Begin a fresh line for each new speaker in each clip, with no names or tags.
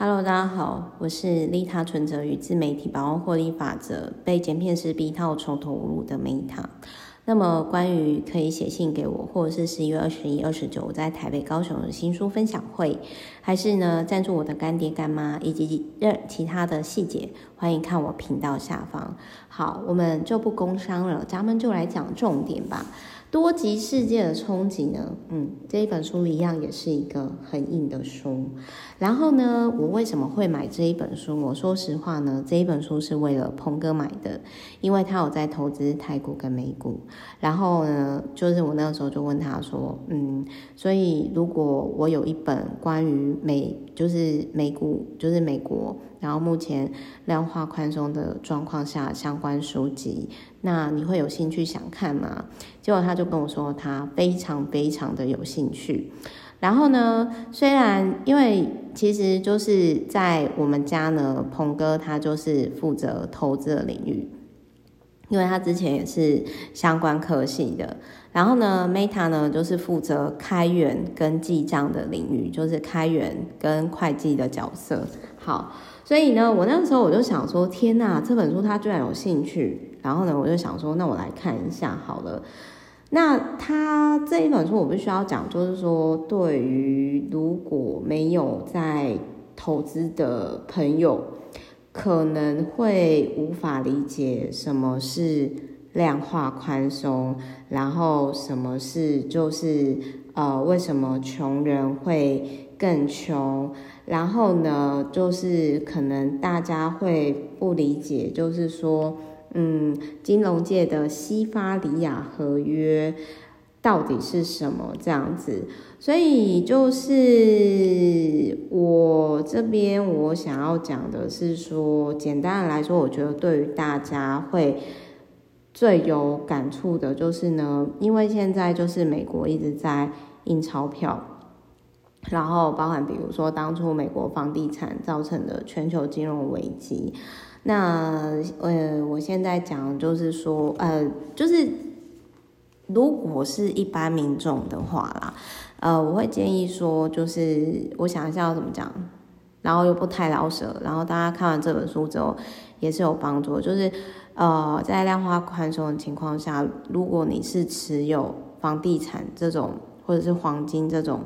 Hello，大家好，我是利他存折与自媒体百万获利法则被剪片师逼到穷途末路的梅塔。那么，关于可以写信给我，或者是十一月二十一、二十九我在台北、高雄的新书分享会，还是呢赞助我的干爹干妈，以及其他的细节，欢迎看我频道下方。好，我们就不工商了，咱们就来讲重点吧。多极世界的冲击呢？嗯，这一本书一样也是一个很硬的书。然后呢，我为什么会买这一本书？我说实话呢，这一本书是为了鹏哥买的，因为他有在投资泰股跟美股。然后呢，就是我那个时候就问他说，嗯，所以如果我有一本关于美，就是美股，就是美国，然后目前量化宽松的状况下相关书籍。那你会有兴趣想看吗？结果他就跟我说他非常非常的有兴趣。然后呢，虽然因为其实就是在我们家呢，鹏哥他就是负责投资的领域，因为他之前也是相关科系的。然后呢，Meta 呢就是负责开源跟记账的领域，就是开源跟会计的角色。好，所以呢，我那个时候我就想说，天哪，这本书他居然有兴趣。然后呢，我就想说，那我来看一下好了。那他这一本书，我必须要讲，就是说，对于如果没有在投资的朋友，可能会无法理解什么是量化宽松，然后什么是就是呃，为什么穷人会更穷？然后呢，就是可能大家会不理解，就是说。嗯，金融界的西发里亚合约到底是什么？这样子，所以就是我这边我想要讲的是说，简单的来说，我觉得对于大家会最有感触的就是呢，因为现在就是美国一直在印钞票，然后包含比如说当初美国房地产造成的全球金融危机。那呃，我现在讲就是说，呃，就是如果是一般民众的话啦，呃，我会建议说，就是我想一下要怎么讲，然后又不太老舍，然后大家看完这本书之后也是有帮助。就是呃，在量化宽松的情况下，如果你是持有房地产这种或者是黄金这种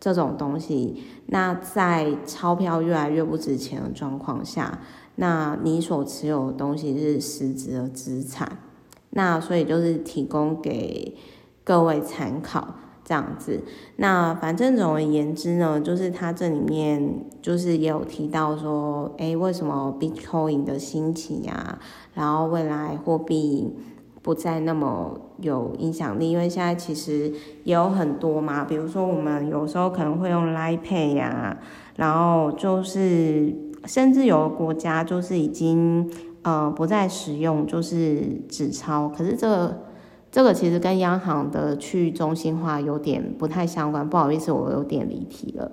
这种东西，那在钞票越来越不值钱的状况下。那你所持有的东西是实质的资产，那所以就是提供给各位参考这样子。那反正总而言之呢，就是它这里面就是也有提到说，诶，为什么 Bitcoin 的兴起呀？然后未来货币不再那么有影响力，因为现在其实也有很多嘛，比如说我们有时候可能会用 Line Pay 呀，然后就是。甚至有的国家就是已经呃不再使用就是纸钞，可是这个这个其实跟央行的去中心化有点不太相关，不好意思，我有点离题了。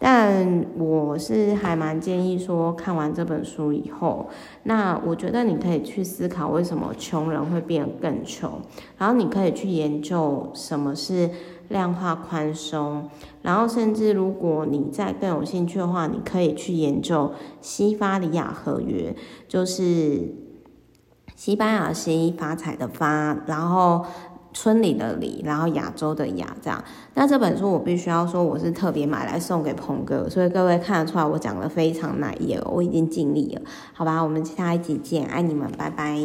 但我是还蛮建议说，看完这本书以后，那我觉得你可以去思考为什么穷人会变得更穷，然后你可以去研究什么是量化宽松，然后甚至如果你再更有兴趣的话，你可以去研究西法里亚合约，就是西班牙西发财的发，然后。村里的里，然后亚洲的亚，这样。那这本书我必须要说，我是特别买来送给鹏哥，所以各位看得出来我讲的非常耐耶，我已经尽力了，好吧？我们下一集见，爱你们，拜拜。